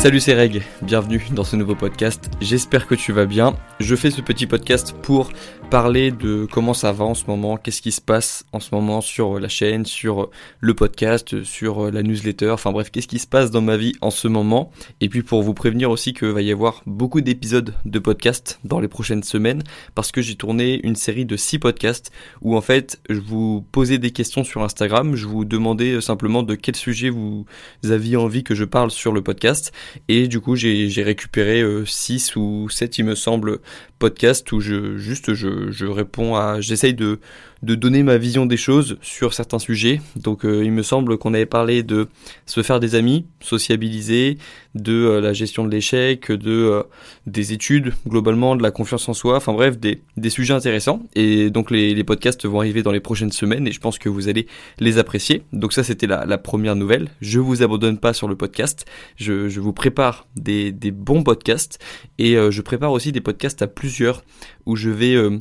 Salut c'est Reg, bienvenue dans ce nouveau podcast. J'espère que tu vas bien. Je fais ce petit podcast pour parler de comment ça va en ce moment, qu'est-ce qui se passe en ce moment sur la chaîne, sur le podcast, sur la newsletter, enfin bref, qu'est-ce qui se passe dans ma vie en ce moment. Et puis pour vous prévenir aussi que va y avoir beaucoup d'épisodes de podcast dans les prochaines semaines parce que j'ai tourné une série de 6 podcasts où en fait je vous posais des questions sur Instagram, je vous demandais simplement de quel sujet vous aviez envie que je parle sur le podcast et du coup, j'ai récupéré 6 euh, ou 7, il me semble, podcasts où je juste je, je réponds à j'essaye de de donner ma vision des choses sur certains sujets. Donc euh, il me semble qu'on avait parlé de se faire des amis, sociabiliser, de euh, la gestion de l'échec, de des études globalement, de la confiance en soi, enfin bref, des, des sujets intéressants. Et donc les, les podcasts vont arriver dans les prochaines semaines et je pense que vous allez les apprécier. Donc ça c'était la, la première nouvelle. Je vous abandonne pas sur le podcast. Je, je vous prépare des, des bons podcasts et euh, je prépare aussi des podcasts à plusieurs où je vais euh,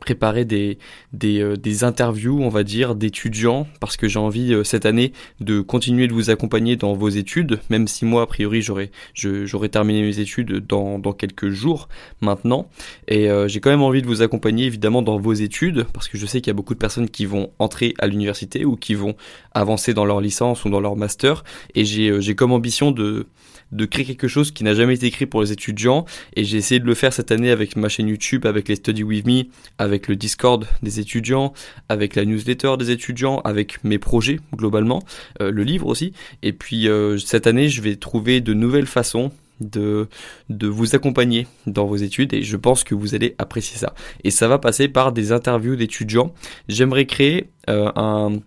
préparer des, des, euh, des, interviews, on va dire, d'étudiants, parce que j'ai envie cette année de continuer de vous accompagner dans vos études, même si moi, a priori, j'aurais j'aurais terminé mes études dans, dans quelques jours maintenant. Et j'ai quand même envie de vous accompagner, évidemment, dans vos études, parce que je sais qu'il y a beaucoup de personnes qui vont entrer à l'université ou qui vont avancer dans leur licence ou dans leur master. Et j'ai comme ambition de de créer quelque chose qui n'a jamais été écrit pour les étudiants et j'ai essayé de le faire cette année avec ma chaîne YouTube, avec les Study With Me, avec le Discord des étudiants, avec la newsletter des étudiants, avec mes projets globalement, euh, le livre aussi. Et puis euh, cette année, je vais trouver de nouvelles façons de, de vous accompagner dans vos études et je pense que vous allez apprécier ça. Et ça va passer par des interviews d'étudiants. J'aimerais créer euh, un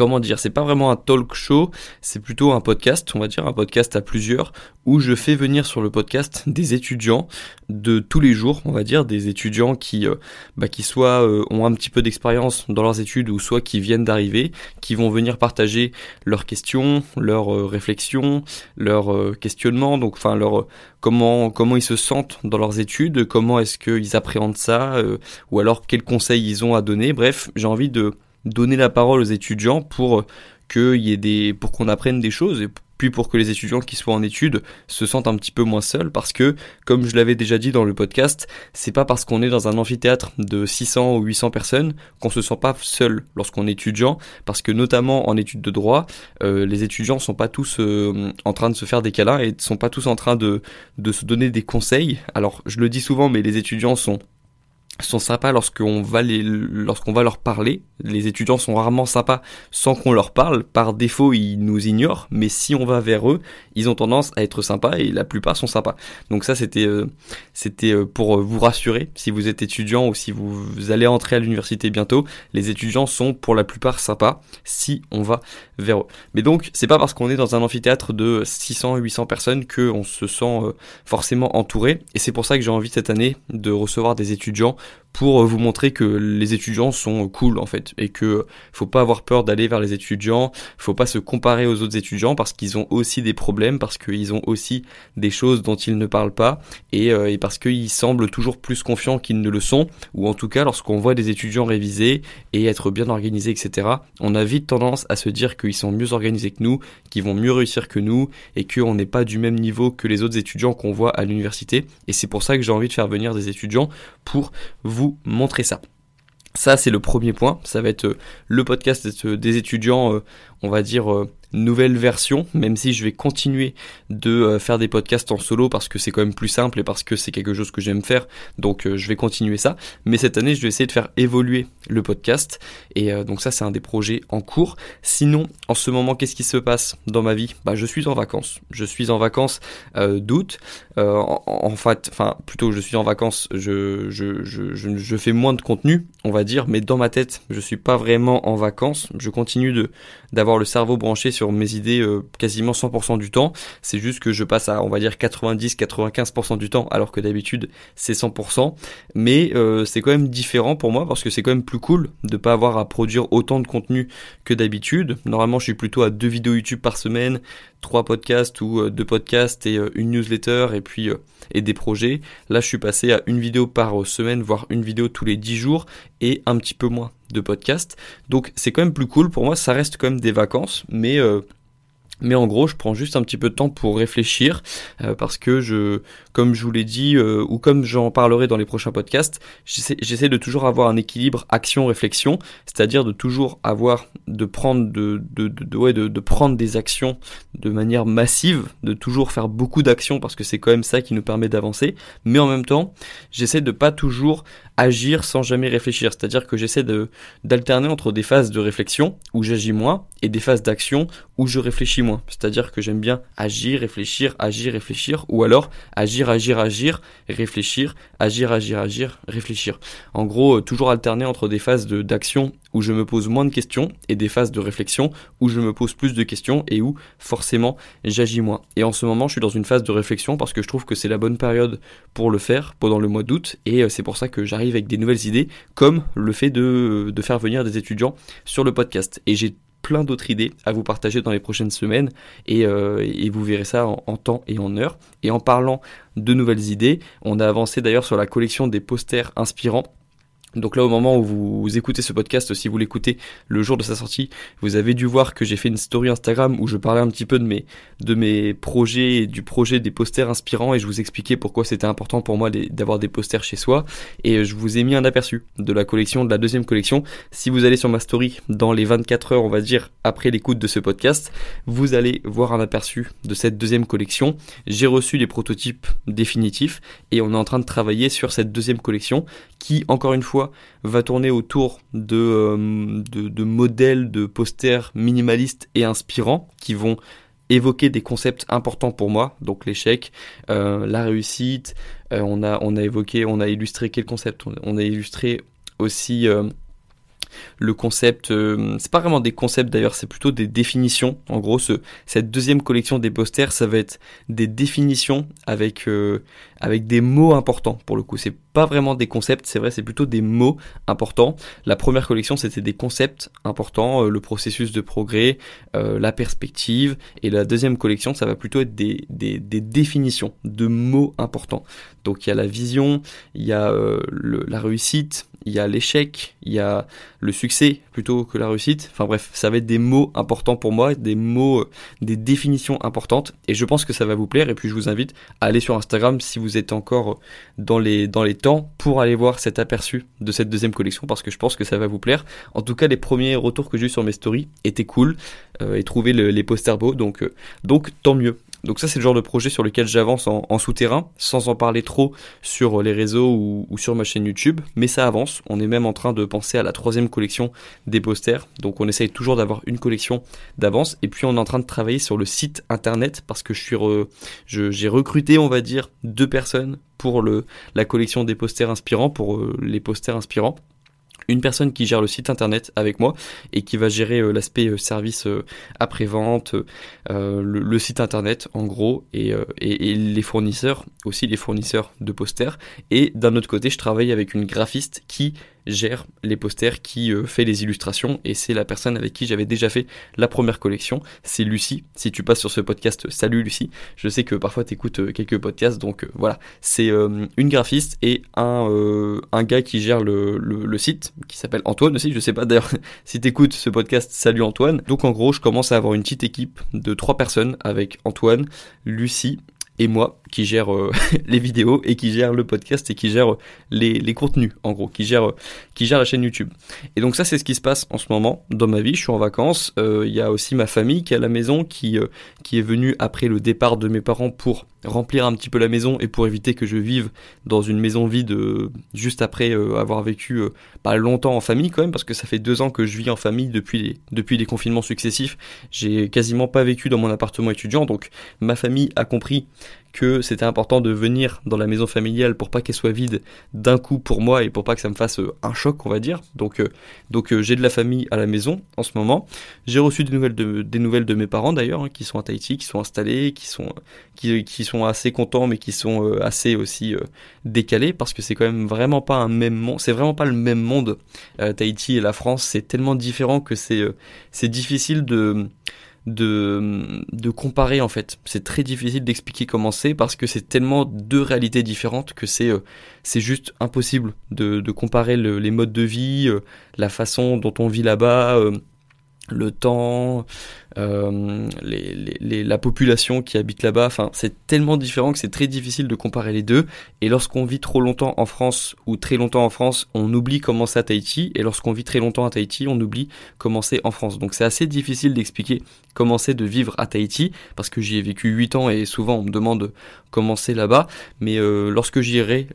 comment dire, c'est pas vraiment un talk show, c'est plutôt un podcast, on va dire un podcast à plusieurs, où je fais venir sur le podcast des étudiants de tous les jours, on va dire, des étudiants qui, euh, bah, qui soit euh, ont un petit peu d'expérience dans leurs études ou soit qui viennent d'arriver, qui vont venir partager leurs questions, leurs euh, réflexions, leurs questionnements, donc enfin leur comment comment ils se sentent dans leurs études, comment est-ce qu'ils appréhendent ça, ou alors quels conseils ils ont à donner. Bref, j'ai envie de donner la parole aux étudiants pour qu'il y ait des, pour qu'on apprenne des choses et puis pour que les étudiants qui soient en études se sentent un petit peu moins seuls parce que, comme je l'avais déjà dit dans le podcast, c'est pas parce qu'on est dans un amphithéâtre de 600 ou 800 personnes qu'on se sent pas seul lorsqu'on est étudiant parce que notamment en études de droit, euh, les étudiants sont pas tous euh, en train de se faire des câlins et sont pas tous en train de, de se donner des conseils. Alors, je le dis souvent, mais les étudiants sont sont sympas lorsqu'on va les, lorsqu'on va leur parler. Les étudiants sont rarement sympas sans qu'on leur parle. Par défaut, ils nous ignorent, mais si on va vers eux, ils ont tendance à être sympas et la plupart sont sympas. Donc ça, c'était, euh, c'était euh, pour vous rassurer. Si vous êtes étudiant ou si vous allez entrer à l'université bientôt, les étudiants sont pour la plupart sympas si on va vers eux. Mais donc, c'est pas parce qu'on est dans un amphithéâtre de 600, 800 personnes que on se sent euh, forcément entouré. Et c'est pour ça que j'ai envie cette année de recevoir des étudiants pour vous montrer que les étudiants sont cool en fait et que faut pas avoir peur d'aller vers les étudiants, faut pas se comparer aux autres étudiants parce qu'ils ont aussi des problèmes, parce qu'ils ont aussi des choses dont ils ne parlent pas et, euh, parce qu'ils semblent toujours plus confiants qu'ils ne le sont ou en tout cas lorsqu'on voit des étudiants réviser et être bien organisés etc. On a vite tendance à se dire qu'ils sont mieux organisés que nous, qu'ils vont mieux réussir que nous et qu'on n'est pas du même niveau que les autres étudiants qu'on voit à l'université et c'est pour ça que j'ai envie de faire venir des étudiants pour vous montrer ça. Ça, c'est le premier point. Ça va être euh, le podcast des étudiants, euh, on va dire, euh, nouvelle version, même si je vais continuer de euh, faire des podcasts en solo parce que c'est quand même plus simple et parce que c'est quelque chose que j'aime faire. Donc euh, je vais continuer ça. Mais cette année, je vais essayer de faire évoluer le podcast. Et euh, donc ça, c'est un des projets en cours. Sinon, en ce moment, qu'est-ce qui se passe dans ma vie? Bah, je suis en vacances. Je suis en vacances d'août. En, fait, enfin, plutôt, je suis en vacances. Je, je, je, je, fais moins de contenu, on va dire, mais dans ma tête, je suis pas vraiment en vacances. Je continue d'avoir le cerveau branché sur sur mes idées euh, quasiment 100% du temps. C'est juste que je passe à, on va dire, 90-95% du temps, alors que d'habitude c'est 100%. Mais euh, c'est quand même différent pour moi parce que c'est quand même plus cool de pas avoir à produire autant de contenu que d'habitude. Normalement, je suis plutôt à deux vidéos YouTube par semaine, trois podcasts ou euh, deux podcasts et une newsletter et puis et des projets. Là, je suis passé à une vidéo par semaine, voire une vidéo tous les 10 jours et un petit peu moins de podcasts. Donc c'est quand même plus cool pour moi, ça reste quand même des vacances, mais euh, Mais en gros, je prends juste un petit peu de temps pour réfléchir euh, parce que je, comme je vous l'ai dit euh, ou comme j'en parlerai dans les prochains podcasts, j'essaie de toujours avoir un équilibre action-réflexion, c'est-à-dire de toujours avoir de prendre de de, de, ouais, de, de prendre des actions de manière massive, de toujours faire beaucoup d'actions parce que c'est quand même ça qui nous permet d'avancer. Mais en même temps, j'essaie de pas toujours agir sans jamais réfléchir. C'est-à-dire que j'essaie d'alterner entre des phases de réflexion où j'agis moins et des phases d'action où je réfléchis moins. C'est-à-dire que j'aime bien agir, réfléchir, agir, réfléchir, ou alors agir, agir, agir, réfléchir, agir, agir, agir, réfléchir. En gros, euh, toujours alterner entre des phases de, d'action où je me pose moins de questions et des phases de réflexion où je me pose plus de questions et où forcément j'agis moins. Et en ce moment, je suis dans une phase de réflexion parce que je trouve que c'est la bonne période pour le faire pendant le mois d'août et euh, c'est pour ça que j'arrive avec des nouvelles idées comme le fait de, de faire venir des étudiants sur le podcast. Et j'ai plein d'autres idées à vous partager dans les prochaines semaines et, euh, vous verrez ça en, temps et en heure. Et en parlant de nouvelles idées, on a avancé d'ailleurs sur la collection des posters inspirants donc là, au moment où vous écoutez ce podcast, si vous l'écoutez le jour de sa sortie, vous avez dû voir que j'ai fait une story Instagram où je parlais un petit peu de mes, de mes projets et du projet des posters inspirants et je vous expliquais pourquoi c'était important pour moi d'avoir des posters chez soi. Et je vous ai mis un aperçu de la collection, de la deuxième collection. Si vous allez sur ma story dans les 24 heures, on va dire, après l'écoute de ce podcast, vous allez voir un aperçu de cette deuxième collection. J'ai reçu les prototypes définitifs et on est en train de travailler sur cette deuxième collection qui, encore une fois, va tourner autour de, euh, de, modèles de posters minimalistes et inspirants qui vont évoquer des concepts importants pour moi, donc l'échec, euh, la réussite. Euh, on a on a évoqué, on a illustré quel concept? On, a illustré aussi le concept, c'est pas vraiment des concepts d'ailleurs, c'est plutôt des définitions. En gros, ce, cette deuxième collection des posters, ça va être des définitions avec avec des mots importants pour le coup. C'est pas vraiment des concepts, c'est vrai, c'est plutôt des mots importants. La première collection, c'était des concepts importants, euh, le processus de progrès, euh, la perspective. Et la deuxième collection, ça va plutôt être des, des, des définitions de mots importants. Donc il y a la vision, il y a euh, la réussite, il y a l'échec, il y a le succès plutôt que la réussite. Enfin bref, ça va être des mots importants pour moi, des mots, des définitions importantes. Et je pense que ça va vous plaire. Et puis je vous invite à aller sur Instagram si vous êtes encore dans les, dans les temps pour aller voir cet aperçu de cette deuxième collection parce que je pense que ça va vous plaire. En tout cas, les premiers retours que j'ai eu sur mes stories étaient cool euh, et trouvé les posters beaux, euh, donc tant mieux. Donc ça c'est le genre de projet sur lequel j'avance en, souterrain, sans en parler trop sur les réseaux ou, sur ma chaîne YouTube, mais ça avance. On est même en train de penser à la troisième collection des posters, donc on essaye toujours d'avoir une collection d'avance. Et puis on est en train de travailler sur le site internet parce que j'ai recruté on va dire deux personnes pour la collection des posters inspirants, pour euh, les posters inspirants une personne qui gère le site internet avec moi et qui va gérer euh, l'aspect euh, service euh, après-vente, le, site internet en gros et, et, les fournisseurs, aussi les fournisseurs de posters. Et d'un autre côté, je travaille avec une graphiste qui gère les posters, qui euh, fait les illustrations, et c'est la personne avec qui j'avais déjà fait la première collection. C'est Lucie. Si tu passes sur ce podcast, salut Lucie. Je sais que parfois tu écoutes euh, quelques podcasts, donc euh, voilà. C'est une graphiste et un, gars qui gère le, le, site, qui s'appelle Antoine aussi. Je sais pas d'ailleurs si tu écoutes ce podcast, salut Antoine. Donc en gros, je commence à avoir une petite équipe de trois personnes avec Antoine, Lucie et moi qui gère euh, les vidéos et qui gère le podcast et qui gère les, les contenus en gros, qui gère qui gère la chaîne YouTube. Et donc ça c'est ce qui se passe en ce moment dans ma vie. Je suis en vacances. Euh, il y a aussi ma famille qui est à la maison, qui euh, qui est venue après le départ de mes parents pour remplir un petit peu la maison et pour éviter que je vive dans une maison vide juste après avoir vécu pas longtemps en famille quand même parce que ça fait deux ans que je vis en famille depuis les, depuis les confinements successifs. J'ai quasiment pas vécu dans mon appartement étudiant donc ma famille a compris que c'était important de venir dans la maison familiale pour pas qu'elle soit vide d'un coup pour moi et pour pas que ça me fasse euh, un choc, on va dire. Donc, euh, donc euh, j'ai de la famille à la maison en ce moment. J'ai reçu des nouvelles de, des nouvelles de mes parents d'ailleurs, hein, qui sont à Tahiti, qui sont installés, qui sont, qui, sont assez contents, mais qui sont assez aussi décalés parce que c'est quand même vraiment pas un même monde. C'est vraiment pas le même monde. Tahiti et la France, c'est tellement différent que c'est, c'est difficile de de, de comparer en fait. C'est très difficile d'expliquer comment c'est parce que c'est tellement deux réalités différentes que c'est euh, juste impossible de, de comparer les modes de vie, euh, la façon dont on vit là-bas, euh, le temps, euh, la population qui habite là-bas. Enfin, c'est tellement différent que c'est très difficile de comparer les deux. Et lorsqu'on vit trop longtemps en France ou très longtemps en France, on oublie comment c'est à Tahiti. Et lorsqu'on vit très longtemps à Tahiti, on oublie comment c'est en France. Donc c'est assez difficile d'expliquer comment c'est de vivre à Tahiti parce que j'y ai vécu 8 ans et souvent on me demande comment c'est là-bas. Mais euh, lorsque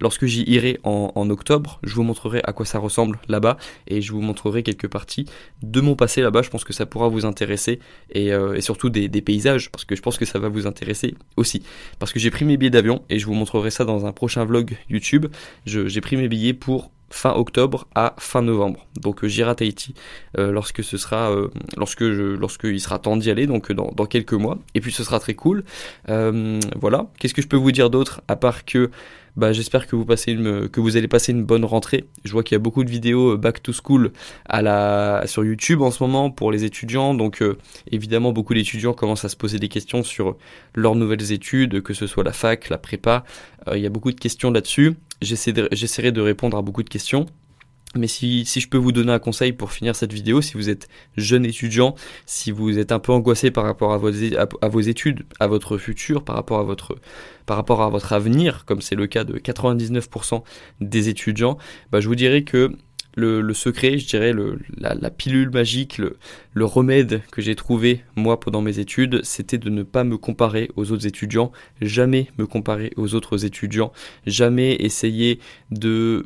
lorsque j'y irai en, en octobre, je vous montrerai à quoi ça ressemble là-bas et je vous montrerai quelques parties de mon passé là-bas. Je pense que ça pourra vous intéresser euh, et, surtout des, paysages, parce que je pense que ça va vous intéresser aussi. Parce que j'ai pris mes billets d'avion, et je vous montrerai ça dans un prochain vlog YouTube, j'ai pris mes billets pour fin octobre à fin novembre. Donc euh, j'irai à Tahiti euh, lorsque ce sera, lorsque je, lorsque il sera temps d'y aller, donc dans, dans, quelques mois. Et puis ce sera très cool. voilà. Qu'est-ce que je peux vous dire d'autre à part que bah, j'espère que vous passez une, que vous allez passer une bonne rentrée. Je vois qu'il y a beaucoup de vidéos euh, back to school à la, sur YouTube en ce moment pour les étudiants. Donc, euh, évidemment, beaucoup d'étudiants commencent à se poser des questions sur leurs nouvelles études, que ce soit la fac, la prépa. Euh, il y a beaucoup de questions là-dessus. J'essaierai de répondre à beaucoup de questions. Mais si, je peux vous donner un conseil pour finir cette vidéo, si vous êtes jeune étudiant, si vous êtes un peu angoissé par rapport à vos, études, à votre futur, par rapport à votre, par rapport à votre avenir, comme c'est le cas de 99% des étudiants, bah je vous dirais que le, secret, je dirais, la, pilule magique, le, le remède que j'ai trouvé moi pendant mes études, c'était de ne pas me comparer aux autres étudiants, jamais me comparer aux autres étudiants, jamais essayer de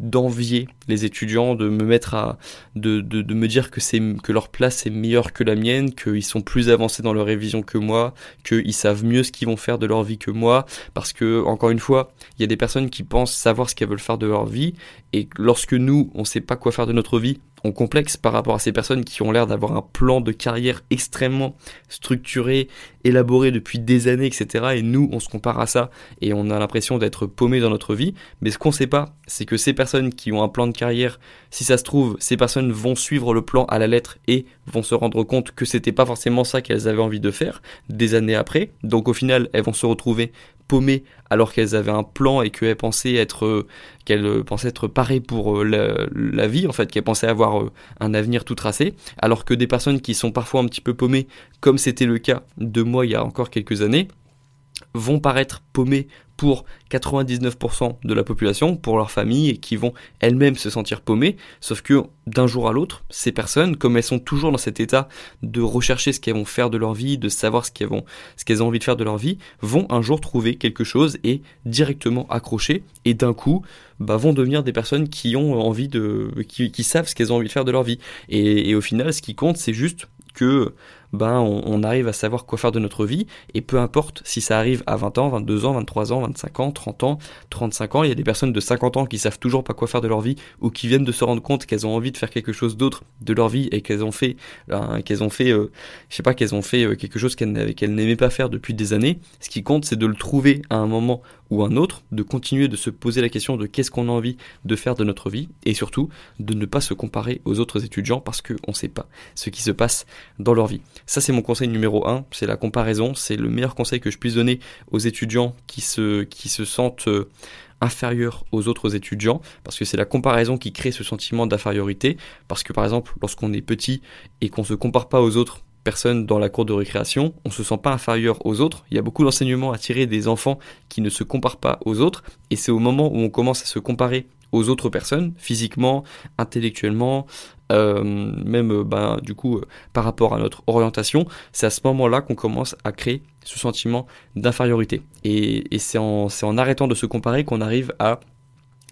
d'envier les étudiants, de me mettre à de, de, me dire que c'est que leur place est meilleure que la mienne, qu'ils sont plus avancés dans leur révision que moi, qu'ils savent mieux ce qu'ils vont faire de leur vie que moi, parce que encore une fois, il y a des personnes qui pensent savoir ce qu'elles veulent faire de leur vie, et lorsque nous on sait pas quoi faire de notre vie, complexe par rapport à ces personnes qui ont l'air d'avoir un plan de carrière extrêmement structuré, élaboré depuis des années, etc. Et nous, on se compare à ça et on a l'impression d'être paumé dans notre vie. Mais ce qu'on sait pas, c'est que ces personnes qui ont un plan de carrière, si ça se trouve, ces personnes vont suivre le plan à la lettre et vont se rendre compte que c'était pas forcément ça qu'elles avaient envie de faire des années après. Donc au final, elles vont se retrouver paumées alors qu'elles avaient un plan et qu'elles pensaient être qu'elles pensaient être parées pour euh, la, vie en fait qu'elles pensaient avoir euh, un avenir tout tracé. Alors que des personnes qui sont parfois un petit peu paumées comme c'était le cas de moi il y a encore quelques années vont paraître paumées pour 99% de la population, pour leur famille, et qui vont elles-mêmes se sentir paumées, sauf que d'un jour à l'autre, ces personnes, comme elles sont toujours dans cet état de rechercher ce qu'elles vont faire de leur vie, de savoir ce qu'elles vont, ce qu'elles ont envie de faire de leur vie, vont un jour trouver quelque chose et directement accrocher, et d'un coup, bah, vont devenir des personnes qui ont envie de, qui, savent ce qu'elles ont envie de faire de leur vie. Et au final, ce qui compte, c'est juste que ben on, arrive à savoir quoi faire de notre vie et peu importe si ça arrive à 20 ans, 22 ans, 23 ans, 25 ans, 30 ans, 35 ans, il y a des personnes de 50 ans qui savent toujours pas quoi faire de leur vie ou qui viennent de se rendre compte qu'elles ont envie de faire quelque chose d'autre de leur vie et qu'elles ont fait quelque chose qu'elles n'aimaient pas faire depuis des années. Ce qui compte c'est de le trouver à un moment ou un autre, de continuer de se poser la question de qu'est-ce qu'on a envie de faire de notre vie et surtout de ne pas se comparer aux autres étudiants parce qu'on ne sait pas ce qui se passe dans leur vie. Ça, c'est mon conseil numéro un, c'est la comparaison. C'est le meilleur conseil que je puisse donner aux étudiants qui se, qui se sentent euh, inférieurs aux autres étudiants, parce que c'est la comparaison qui crée ce sentiment d'infériorité. Parce que par exemple, lorsqu'on est petit et qu'on se compare pas aux autres personnes dans la cour de récréation, on se sent pas inférieur aux autres. Il y a beaucoup d'enseignements à tirer des enfants qui ne se comparent pas aux autres, et c'est au moment où on commence à se comparer aux autres personnes, physiquement, intellectuellement, euh, même ben, du coup euh, par rapport à notre orientation, c'est à ce moment-là qu'on commence à créer ce sentiment d'infériorité. Et, et c'est en, en arrêtant de se comparer qu'on arrive à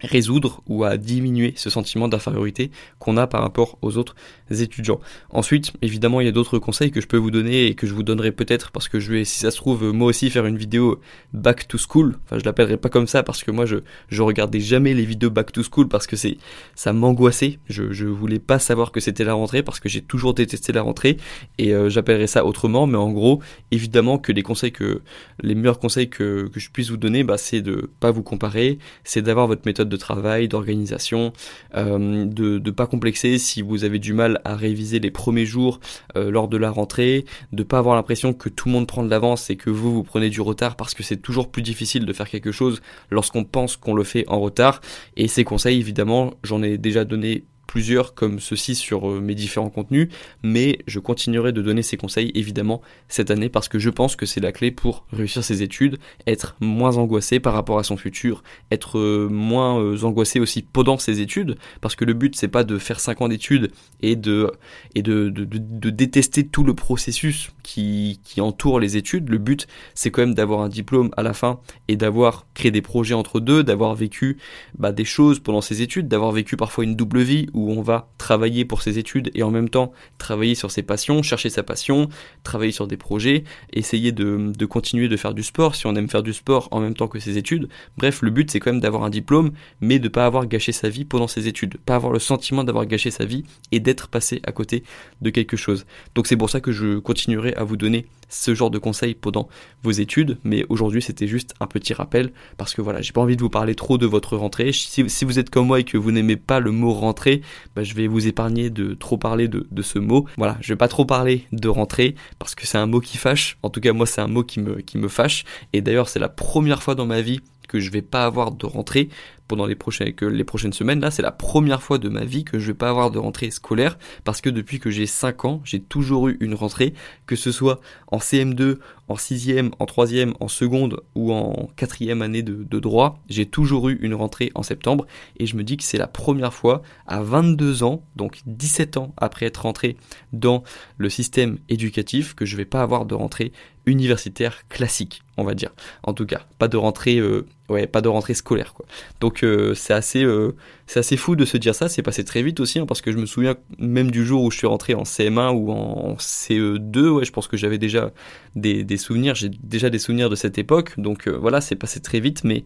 résoudre ou à diminuer ce sentiment d'infériorité qu'on a par rapport aux autres étudiants. Ensuite, évidemment, il y a d'autres conseils que je peux vous donner et que je vous donnerai peut-être parce que je vais, si ça se trouve, moi aussi faire une vidéo back to school. Enfin, je l'appellerai pas comme ça parce que moi, je, je regardais jamais les vidéos back to school parce que c'est, ça m'angoissait. Je, je voulais pas savoir que c'était la rentrée parce que j'ai toujours détesté la rentrée et euh, j'appellerai ça autrement. Mais en gros, évidemment que les conseils que, les meilleurs conseils que, que je puisse vous donner, bah, c'est de pas vous comparer, c'est d'avoir votre méthode de travail, d'organisation, euh, de ne pas complexer si vous avez du mal à réviser les premiers jours euh, lors de la rentrée, de pas avoir l'impression que tout le monde prend de l'avance et que vous vous prenez du retard parce que c'est toujours plus difficile de faire quelque chose lorsqu'on pense qu'on le fait en retard. Et ces conseils, évidemment, j'en ai déjà donné plusieurs comme ceci sur euh, mes différents contenus, mais je continuerai de donner ces conseils évidemment cette année parce que je pense que c'est la clé pour réussir ses études, être moins angoissé par rapport à son futur, être euh, moins euh, angoissé aussi pendant ses études, parce que le but c'est pas de faire 5 ans d'études et de et de, de, détester tout le processus qui, qui entoure les études. Le but c'est quand même d'avoir un diplôme à la fin et d'avoir créé des projets entre deux, d'avoir vécu bah, des choses pendant ses études, d'avoir vécu parfois une double vie où on va travailler pour ses études et en même temps travailler sur ses passions, chercher sa passion, travailler sur des projets, essayer de, continuer de faire du sport si on aime faire du sport en même temps que ses études. Bref, le but c'est quand même d'avoir un diplôme, mais de pas avoir gâché sa vie pendant ses études, pas avoir le sentiment d'avoir gâché sa vie et d'être passé à côté de quelque chose. Donc c'est pour ça que je continuerai à vous donner ce genre de conseils pendant vos études, mais aujourd'hui c'était juste un petit rappel parce que voilà, j'ai pas envie de vous parler trop de votre rentrée. Si, vous êtes comme moi et que vous n'aimez pas le mot rentrée, bah, je vais vous épargner de trop parler de, de, ce mot. Voilà, je vais pas trop parler de rentrée parce que c'est un mot qui fâche. En tout cas, moi c'est un mot qui me, qui me fâche. Et d'ailleurs, c'est la première fois dans ma vie que je vais pas avoir de rentrée pendant les prochaines, que les prochaines semaines. Là, c'est la première fois de ma vie que je vais pas avoir de rentrée scolaire parce que depuis que j'ai 5 ans, j'ai toujours eu une rentrée, que ce soit en CM2, en 6e, en 3e, en seconde ou en 4e année de, de droit. J'ai toujours eu une rentrée en septembre et je me dis que c'est la première fois à 22 ans, donc 17 ans après être rentré dans le système éducatif, que je vais pas avoir de rentrée universitaire classique, on va dire. En tout cas, pas de rentrée euh, ouais, pas de rentrée scolaire quoi. Donc euh, c'est assez euh, c'est assez fou de se dire ça, c'est passé très vite aussi hein, parce que je me souviens même du jour où je suis rentré en CM1 ou en CE2, ouais, je pense que j'avais déjà des, des souvenirs, j'ai déjà des souvenirs de cette époque. Donc euh, voilà, c'est passé très vite mais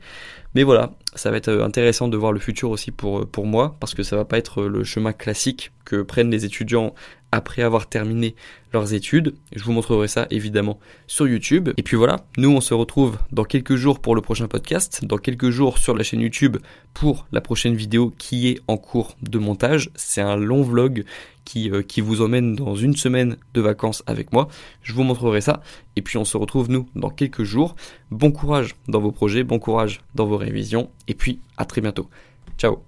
mais voilà, ça va être intéressant de voir le futur aussi pour pour moi parce que ça va pas être le chemin classique que prennent les étudiants après avoir terminé leurs études. Je vous montrerai ça évidemment sur YouTube. Et puis voilà, nous on se retrouve dans quelques jours pour le prochain podcast, dans quelques jours sur la chaîne YouTube pour la prochaine vidéo qui est en cours de montage. C'est un long vlog qui, euh, qui vous emmène dans une semaine de vacances avec moi. Je vous montrerai ça. Et puis on se retrouve nous dans quelques jours. Bon courage dans vos projets, bon courage dans vos révisions. Et puis à très bientôt. Ciao